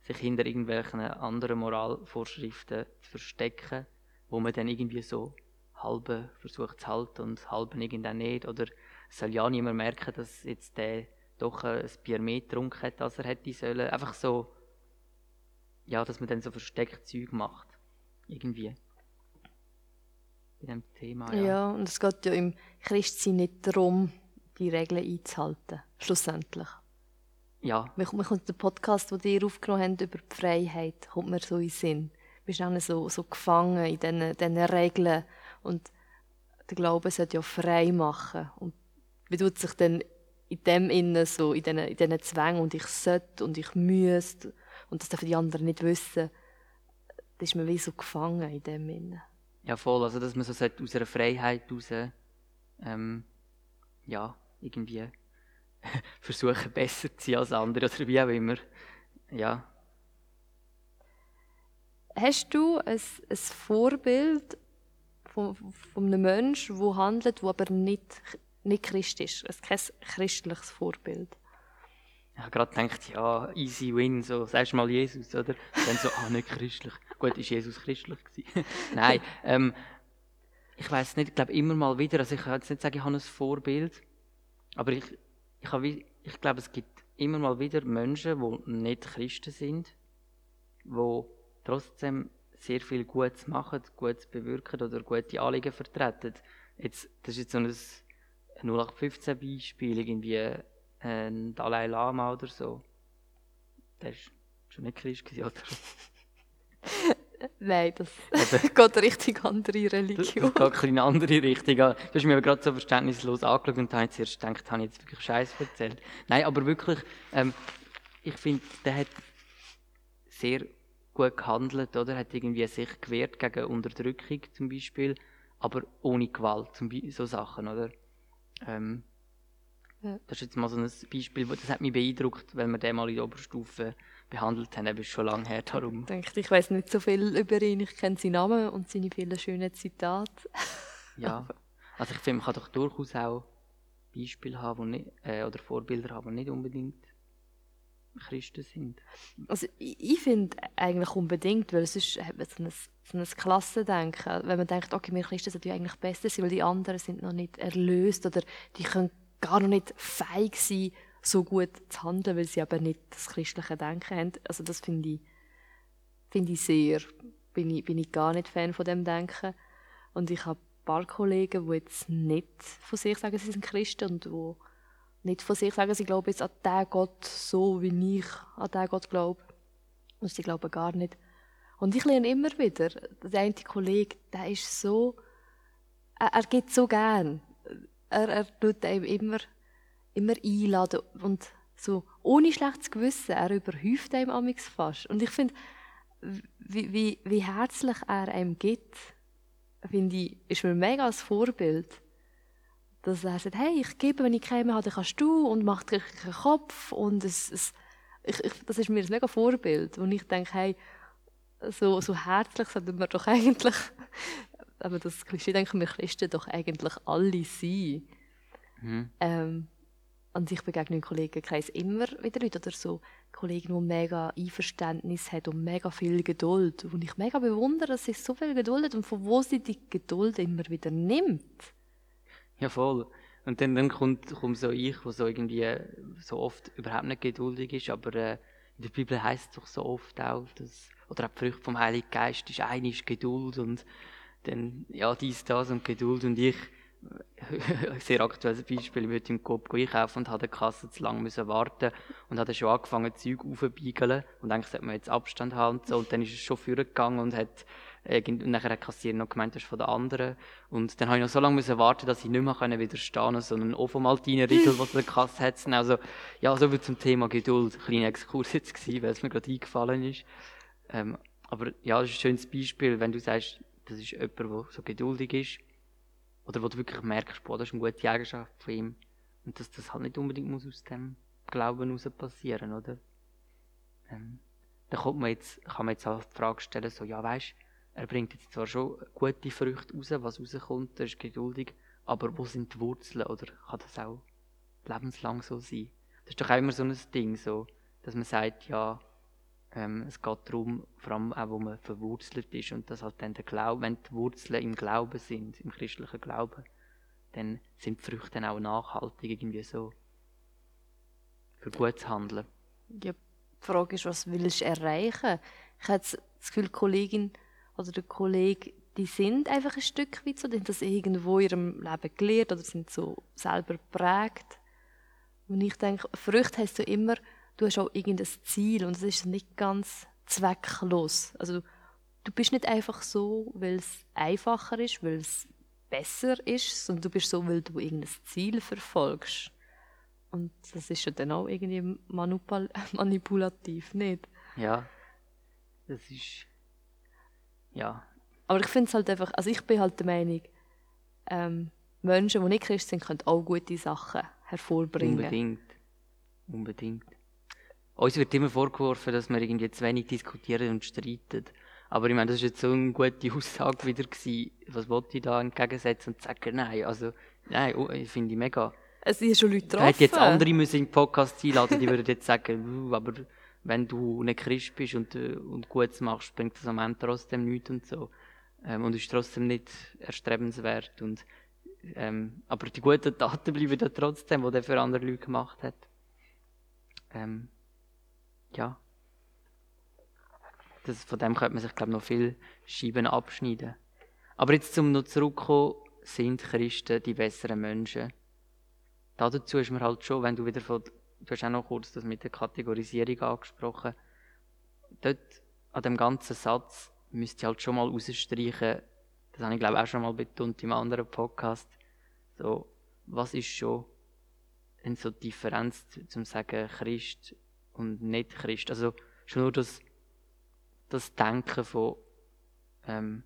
sich hinter irgendwelchen anderen Moralvorschriften zu verstecken, wo man dann irgendwie so halbe versucht zu halten und halben irgendwann nicht. Oder es soll ja niemand merken, dass jetzt der doch ein Bier mehr getrunken hat, als er hätte sollen. Einfach so, ja, dass man dann so versteckt Zeug macht. Irgendwie. Bei dem Thema, Ja. ja. und es geht ja im Christsein nicht darum, die Regeln einzuhalten. Schlussendlich. Ja, Mir, mir kommt der Podcast, den ihr aufgenommen habt, über die Freiheit, kommt mir so in den Sinn. Bist auch so, so gefangen in diesen, diesen Regeln. Und der Glaube sollte ja frei machen. Und wie tut sich dann in dem Innen so, in diesen, in diesen Zwängen und ich sollte und ich müsste und das dürfen die anderen nicht wissen, da ist man wie so gefangen in dem Innen. ja voll. Also, dass man so aus einer Freiheit raus, ähm, ja, irgendwie <laughs> versuchen, besser zu sein als andere oder wie auch immer. Ja. Hast du ein, ein Vorbild von, von einem Menschen, der handelt, der aber nicht, nicht Christ ist? Also kein christliches Vorbild. Ich habe gerade gedacht, ja, easy win, so, sagst mal Jesus, oder? Dann so, ah, nicht christlich. Gut, ist Jesus christlich gewesen? <laughs> Nein, ähm, ich weiß nicht, ich glaube immer mal wieder, also ich kann jetzt nicht sagen, ich habe ein Vorbild, aber ich, ich, habe ich glaube, es gibt immer mal wieder Menschen, die nicht Christen sind, die trotzdem sehr viel Gutes machen, Gutes bewirken oder gute Anliegen vertreten. Jetzt, das ist jetzt so ein 0815 Beispiel, irgendwie ein Dalai Lama oder so. Der ist schon nicht Christ gewesen, oder? <laughs> Nein, das Eben. <laughs> geht richtig andere Das, das Religion. geht in eine andere Richtung. an. Du hast aber gerade so verständnislos angeschaut und habe jetzt erst gedacht, habe ich jetzt wirklich Scheiß erzählt. Nein, aber wirklich, ähm, ich finde, der hat sehr gut gehandelt, oder? Hat irgendwie sich gewehrt gegen Unterdrückung zum Beispiel, aber ohne Gewalt, zum Beispiel, so Sachen, oder? Ähm, Ja. Das ist jetzt mal so ein Beispiel, das hat mich beeindruckt, weil wir den mal in der Oberstufe behandelt haben. Ist schon lange her, darum. Ich denke, ich weiß nicht so viel über ihn. Ich kenne seinen Namen und seine vielen schönen Zitate. <laughs> Ja. Also ich finde, man kann doch durchaus auch Beispiele haben, nicht, äh, oder Vorbilder haben, die nicht unbedingt Christen sind. Also ich, ich finde eigentlich unbedingt, weil es ist hat man so ein, so ein Klassendenken. Wenn man denkt, okay, wir Christen ja eigentlich besser sein, weil die anderen sind noch nicht erlöst oder die können gar noch nicht fähig sein, so gut zu handeln, weil sie aber nicht das christliche Denken haben. Also das finde ich, finde ich sehr, bin ich, bin ich gar nicht Fan von dem Denken. Und ich habe ein paar Kollegen, die jetzt nicht von sich sagen, sie sind Christen und die nicht von sich sagen, sie glauben jetzt an den Gott so, wie ich an den Gott glaube. Und sie glauben gar nicht. Und ich lerne immer wieder, der eine Kollege, der ist so, er, er gibt so gern. Er, er tut einem immer, immer einladen und so ohne schlechtes Gewissen, er überhäuft einem amix fast. Und ich finde, wie, wie, wie herzlich er einem gibt, finde ich, ist mir mega als Vorbild. Dass er sagt, hey, ich gebe, wenn ich Creme habe, dann kannst du und macht einen Kopf und es, es ich, ich, das ist mir ein mega Vorbild, und ich denke, hey, so, so herzlich sollten wir doch <laughs> eigentlich, aber das Klischee denken wir Christen doch eigentlich alle sein. Mhm. Ähm, und ich begegne im Kollegenkreis immer wieder Leute oder so Kollegen, die mega Einverständnis haben und mega viel Geduld. Und ich mega bewundere, dass sie so viel Geduld hat und von wo sie die Geduld immer wieder nimmt. Ja, voll. Und dann, dann kommt, kommt so ich, der so irgendwie so oft überhaupt nicht geduldig ist, aber äh, in der Bibel heißt es doch so oft auch, dass, oder auch die Früchte vom Heiligen Geist ist, eine ist Geduld und dann, ja, dies, das und Geduld und ich, <laughs> sehr aktuelles Beispiel, ich wollte im Coop einkaufen und hatte der Kasse zu lange müssen warten und hatte schon angefangen, Zeug aufzubeigeln und eigentlich sollte man jetzt Abstand haben und so und dann ist es schon vorgegangen und hat und nachher hat die noch gemeint, das ist von der anderen. Und dann habe ich noch so lange müssen warten, dass ich nicht mehr widerstehen konnte, sondern auch vom Riegel, was der Kasse hat. Also, ja, so viel zum Thema Geduld. Kleiner Exkurs jetzt gewesen, weil es mir gerade eingefallen ist. Ähm, aber ja, das ist ein schönes Beispiel, wenn du sagst, das ist jemand, der so geduldig ist. Oder wo du wirklich merkst, boah, das ist eine gute Eigenschaft von ihm. Und dass das halt nicht unbedingt muss aus dem Glauben heraus passieren, oder? Ähm, dann kommt man jetzt, kann man jetzt auch die Frage stellen, so, ja, weißt du, er bringt jetzt zwar schon gute Früchte raus, was rauskommt, er ist geduldig, aber wo sind die Wurzeln? Oder kann das auch lebenslang so sein? Das ist doch auch immer so ein Ding, so, dass man sagt, ja, ähm, es geht darum, vor allem auch, wo man verwurzelt ist und dass halt dann der Glaube, wenn die Wurzeln im Glauben sind, im christlichen Glauben, dann sind die Früchte dann auch nachhaltig irgendwie so für gutes Handeln. Ja, die Frage ist, was willst du erreichen? Ich habe das Gefühl, die Kollegin oder der Kollege, die sind einfach ein Stück weit so, die haben das irgendwo in ihrem Leben gelernt oder sind so selber geprägt. Und ich denke, Früchte heißt so immer, du hast auch irgendein Ziel und es ist nicht ganz zwecklos. Also du bist nicht einfach so, weil es einfacher ist, weil es besser ist, sondern du bist so, weil du irgendein Ziel verfolgst. Und das ist ja dann auch irgendwie <laughs> manipulativ, nicht? Ja, das ist ja. Aber ich finde es halt einfach, also ich bin halt der Meinung, ähm, Menschen, die nicht Christ sind, können auch gute Sachen hervorbringen. Unbedingt. Unbedingt. Uns wird immer vorgeworfen, dass wir irgendwie zu wenig diskutieren und streiten. Aber ich meine, das war jetzt so eine gute Aussage wieder gewesen. Was wollte ich da entgegensetzen und sagen, nein, also, nein, oh, ich finde ich mega. Es sind schon Leute drauf. Hätte jetzt andere müssen im Podcast einladen, die würden jetzt sagen, aber wenn du nicht Christ bist und, äh, und Gutes machst, bringt das am Ende trotzdem nichts und so. Ähm, und ist trotzdem nicht erstrebenswert. Und, ähm, aber die guten Taten <laughs> bleiben dann trotzdem, die er für andere Leute gemacht hat. Ähm, ja. Das, von dem könnte man sich, glaube ich, noch viel Scheiben abschneiden. Aber jetzt zum noch zurückkommen, sind Christen die besseren Menschen? Dazu ist mir halt schon, wenn du wieder von du hast auch noch kurz das mit der Kategorisierung angesprochen. Dort an dem ganzen Satz müsst ihr halt schon mal rausstreichen, das habe ich glaube auch schon mal betont im anderen Podcast, so, was ist schon in so Differenz zum sagen Christ und nicht Christ? Also schon nur das, das Denken von ähm,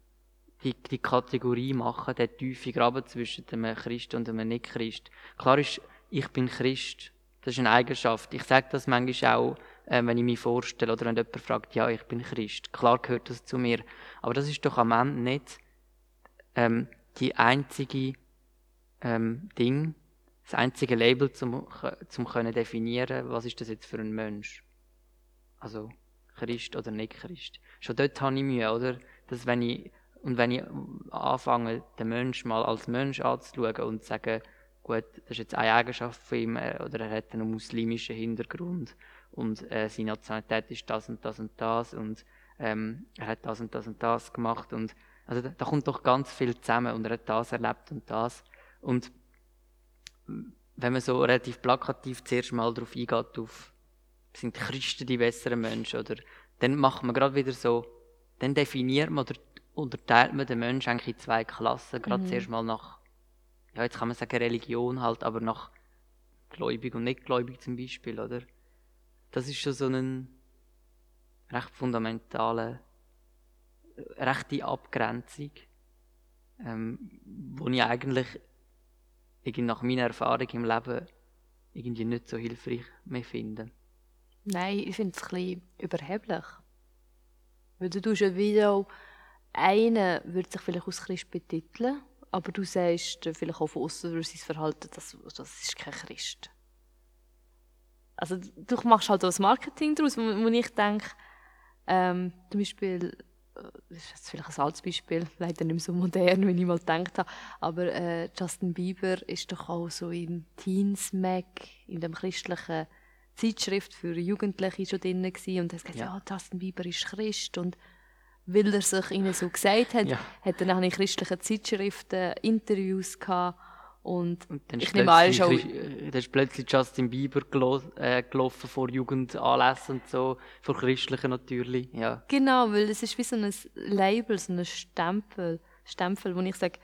die, die Kategorie machen, der tiefe Graben zwischen einem Christ und einem Nicht-Christ. Klar ist, ich bin Christ das ist eine Eigenschaft. Ich sage das manchmal auch, äh, wenn ich mich vorstelle oder wenn jemand fragt, ja, ich bin Christ. Klar gehört das zu mir. Aber das ist doch am Ende nicht ähm, die einzige ähm, Ding, das einzige Label zum, zum können definieren, was ist das jetzt für ein Mensch. Also Christ oder nicht Christ. Schon dort habe ich Mühe, oder? Dass wenn ich, und wenn ich anfange, den Mensch mal als Mensch anzuschauen und zu sagen, gut, das ist jetzt eine Eigenschaft von ihm, äh, oder er hat einen muslimischen Hintergrund und äh, seine Nationalität ist das und das und das und ähm, er hat das und das und das gemacht und also da, da, kommt doch ganz viel zusammen und er hat das erlebt und das und wenn man so relativ plakativ zuerst mal darauf eingeht, auf sind Christen die besseren Menschen oder dann macht man gerade wieder so, dann definiert man oder unterteilt man den Menschen eigentlich in zwei Klassen, gerade mhm. zuerst mal nach ja, jetzt kann man sagen Religion halt, aber nach gläubig und nicht gläubig zum Beispiel, oder? Das ist schon so eine recht fundamentale, rechte Abgrenzung, ähm, wo ich eigentlich irgendwie nach meiner Erfahrung im Leben irgendwie nicht so hilfreich mehr finden. Nein, ich finde es ein bisschen überheblich. Weil du tust ja wieder einer würde sich vielleicht als Christ betiteln, aber du sagst vielleicht auch von außen durch sein Verhalten, das, das ist kein Christ. Also du machst halt auch das Marketing daraus, wo, wo ich denke, ähm, zum Beispiel, äh, das ist jetzt vielleicht ein altes Beispiel, <laughs> leider nicht mehr so modern, wie ich mal gedacht habe, aber äh, Justin Bieber ist doch auch so im Teens Mag, in dem christlichen Zeitschrift für Jugendliche schon drin gewesen und hat gesagt, ja. ja, Justin Bieber ist Christ und weil er sich ihnen so gesagt hat, ja. hat er nach in christlichen Zeitschriften Interviews gehabt. Und, und dann ich nehme an, schon... Dann ist plötzlich Justin Bieber gelo äh, gelaufen vor Jugendanlässen und so, vor Christlichen natürlich, ja. Genau, weil es ist wie so ein Label, so ein Stempel, Stempel, wo ich sage,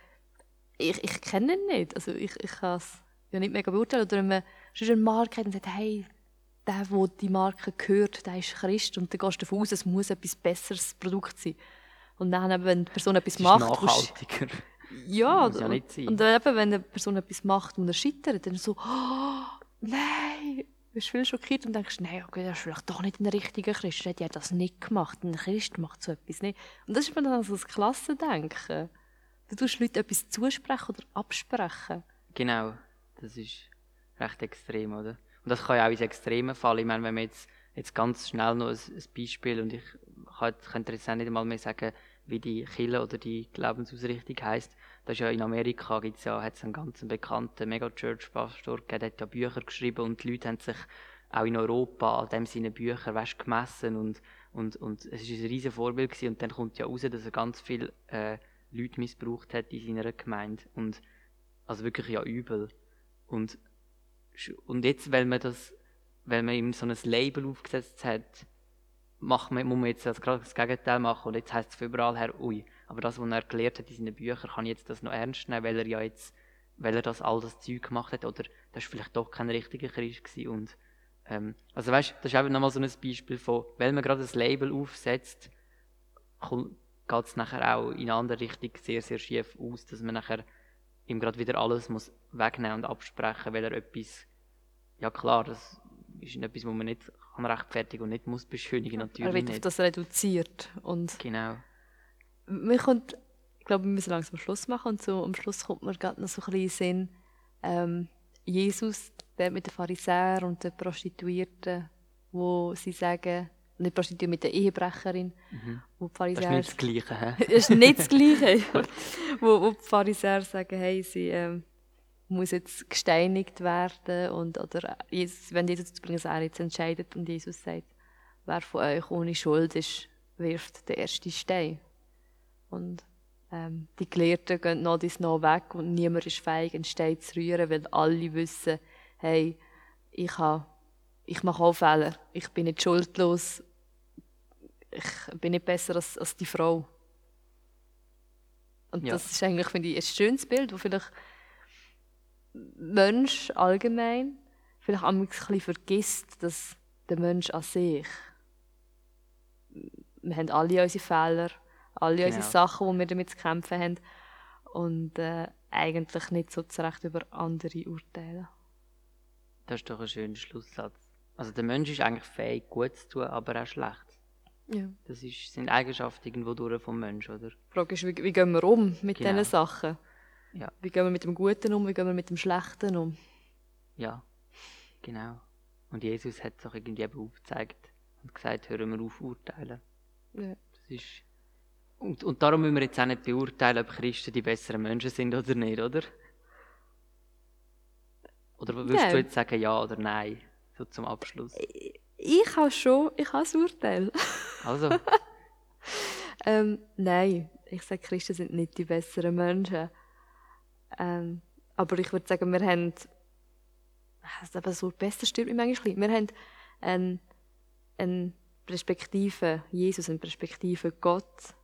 ich, ich kenne ihn nicht, also ich, ich kann es ja nicht mega beurteilen, oder wenn man schon eine Marke hat und sagt, hey, der, der die Marke gehört, der ist Christ und dann gehst du davon aus, es muss etwas besseres Produkt sein. Und dann, wenn die Person etwas macht... Ist nachhaltiger. Ja, ja nicht sein. und eben, wenn eine Person etwas macht und er scheitert, dann so, oh, nein, du bist viel schockiert und denkst, nein, okay, das ist vielleicht doch nicht ein richtiger Christ, der hat das nicht gemacht, ein Christ macht so etwas nicht. Und das ist mir dann so das Klassendenken. Du tust Leuten etwas zusprechen oder absprechen. Genau, das ist recht extrem, oder? Und das kann ja auch ins Extreme fallen. Ich meine, wenn wir jetzt, jetzt ganz schnell noch ein, ein Beispiel, und ich könnte jetzt auch nicht einmal mehr sagen, wie die Kille oder die Glaubensausrichtung heißt. Das ist ja in Amerika gibt's ja, hat einen ganz bekannten Megachurch-Pastor der hat ja Bücher geschrieben und die Leute haben sich auch in Europa an dem seine Bücher weißt, gemessen und, und, und es ist ein riesen Vorbild gewesen. und dann kommt ja raus, dass er ganz viele äh, Leute missbraucht hat in seiner Gemeinde und also wirklich ja übel und, und jetzt, weil man das, weil man ihm so ein Label aufgesetzt hat, macht man, muss man jetzt das, das Gegenteil machen. Und jetzt heisst es von überall her, ui, aber das, was er erklärt hat in seinen Büchern, kann ich jetzt das noch ernst nehmen, weil er ja jetzt, weil er das all das Zeug gemacht hat. Oder das war vielleicht doch kein richtiger Christ gewesen. Und ähm, also weißt, das ist eben nochmal so ein Beispiel von, weil man gerade das Label aufsetzt, geht es nachher auch in eine andere Richtung sehr, sehr schief aus, dass man nachher ihm gerade wieder alles muss wegnehmen und absprechen, weil er etwas, ja klar, das ist etwas, wo man nicht kann rechtfertigen und nicht muss beschönigen natürlich Er wird nicht. das reduziert und genau. Mir kommt, ich glaube, wir müssen langsam Schluss machen und so am Schluss kommt mir gerade noch so ein bisschen Sinn, ähm, Jesus, der mit den Pharisäern und den Prostituierten, wo sie sagen, nicht Prostituierte mit der Ehebrecherin, mhm. wo die Pharisäer... <laughs> Das ist nicht das Gleiche, hä? das ist nicht das Gleiche, wo, wo die Pharisäer sagen, hey, sie... Ähm, muss jetzt gesteinigt werden und oder Jesus, wenn Jesus übrigens auch jetzt entscheidet und Jesus sagt, wer von euch ohne Schuld ist, wirft den ersten Stein. Und ähm, die Gelehrten gehen noch dies noch weg und niemand ist fähig, einen Stein zu rühren, weil alle wissen, hey, ich, habe, ich mache auch Fehler, ich bin nicht schuldlos, ich bin nicht besser als, als die Frau. Und ja. das ist eigentlich, finde ich, ein schönes Bild, wo vielleicht Mensch allgemein vielleicht ein bisschen vergisst, dass der Mensch an sich, wir haben alle unsere Fehler, alle genau. unsere Sachen, die wir damit zu kämpfen haben und äh, eigentlich nicht so zurecht über andere urteilen. Das ist doch ein schöner Schlusssatz. Also der Mensch ist eigentlich fähig, gut zu tun, aber auch schlecht. Ja. Das ist, sind Eigenschaften irgendwo durch vom Mensch, oder? Die Frage ist, wie, wie gehen wir um mit genau. diesen Sachen? Ja. Wie gehen wir mit dem Guten um, wie gehen wir mit dem Schlechten um? Ja, genau. Und Jesus hat es auch irgendwie eben aufgezeigt und gesagt, hören wir auf urteilen. Ja. Das ist und, und darum müssen wir jetzt auch nicht beurteilen, ob Christen die besseren Menschen sind oder nicht, oder? Oder würdest ja. du jetzt sagen ja oder nein, so zum Abschluss? Ich, habe schon, ich habe ein Urteil. Also? <laughs> ähm, nein, ich sage, Christen sind nicht die besseren Menschen. Ähm, aber ich würde sagen, wir haben, aber so besser stimmt mich manchmal wir haben eine, eine Perspektive Jesus, eine Perspektive Gott,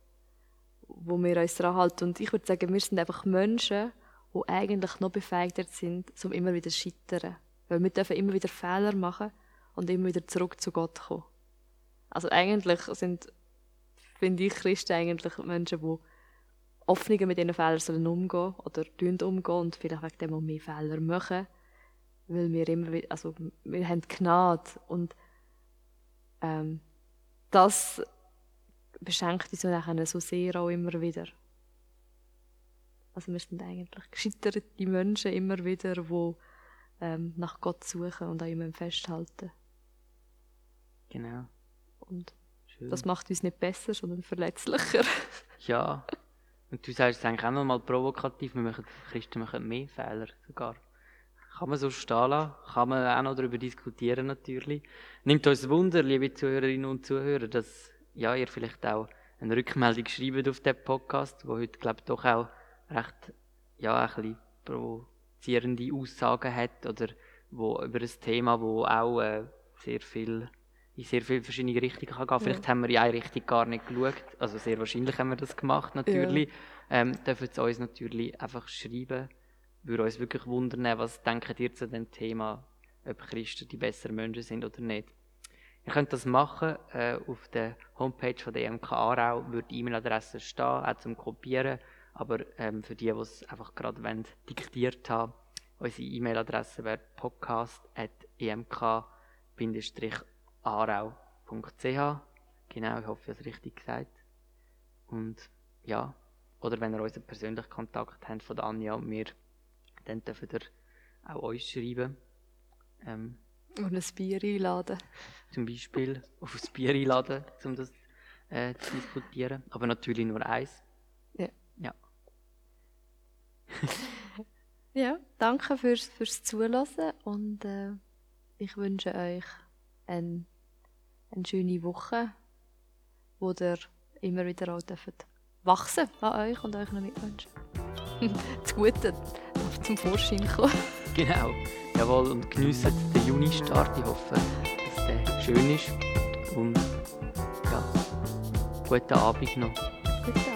wo wir uns daran halten. Und ich würde sagen, wir sind einfach Menschen, die eigentlich noch befähigt sind, um immer wieder zu scheitern. Weil wir dürfen immer wieder Fehler machen und immer wieder zurück zu Gott kommen. Also eigentlich sind, finde ich Christen eigentlich Menschen, die offener mit diesen Fehlern sollen umgehen oder umgehen und vielleicht wegen dem auch mehr Fehler machen. Weil wir immer wieder, also wir haben Gnade und ähm, das beschenkt uns nachher so sehr auch immer wieder. Also wir sind eigentlich gescheiterte Menschen immer wieder, die ähm, nach Gott suchen und an ihm festhalten. Genau. Und Schön. das macht uns nicht besser, sondern verletzlicher. ja. <laughs> Und du sagst es eigentlich auch nochmal provokativ, wir machen, Christen machen mehr Fehler sogar. Kann man so stehen lassen, kann man auch noch darüber diskutieren natürlich. Nimmt uns Wunder, liebe Zuhörerinnen und Zuhörer, dass ja, ihr vielleicht auch eine Rückmeldung schreibt auf diesen Podcast, wo heute, glaube ich, doch auch recht, ja, ein bisschen provozierende Aussagen hat oder wo über ein Thema, wo auch äh, sehr viel in sehr viele verschiedene Richtungen kann gehen. Vielleicht ja. haben wir in eine Richtung gar nicht geschaut. Also sehr wahrscheinlich haben wir das gemacht, natürlich. Ja. Ähm, dürfen Sie uns natürlich einfach schreiben. Würde uns wirklich wundern, was denkt ihr zu dem Thema, ob Christen die besseren Menschen sind oder nicht. Ihr könnt das machen. Äh, auf der Homepage von der EMK Aarau wird die E-Mail-Adresse stehen, auch zum Kopieren. Aber ähm, für die, die es einfach gerade wollen, diktiert haben, unsere E-Mail-Adresse wäre podcast.emk-aarau.ch. Genau, ich hoffe, ich habe es richtig gesagt. Und ja, oder wenn ihr unseren persönlichen Kontakt habt von Anja und mir, dann dürft ihr auch uns schreiben. Ähm, und ein Bier einladen. Zum Beispiel auf ein Bier einladen, um das äh, zu diskutieren. Aber natürlich nur eins. Ja. Ja, <laughs> ja danke fürs, fürs Zuhören und äh, ich wünsche euch eine, eine schöne Woche, wo ihr immer wieder auch dürft wachsen an euch und euch noch Mitmenschen. das <laughs> Gute zum Vorschein kommen. <laughs> Genau. Jawohl, und geniessen den Juni-Start. Ich hoffe, dass der schön ist. Und ja, guten Abend noch. Guten Abend.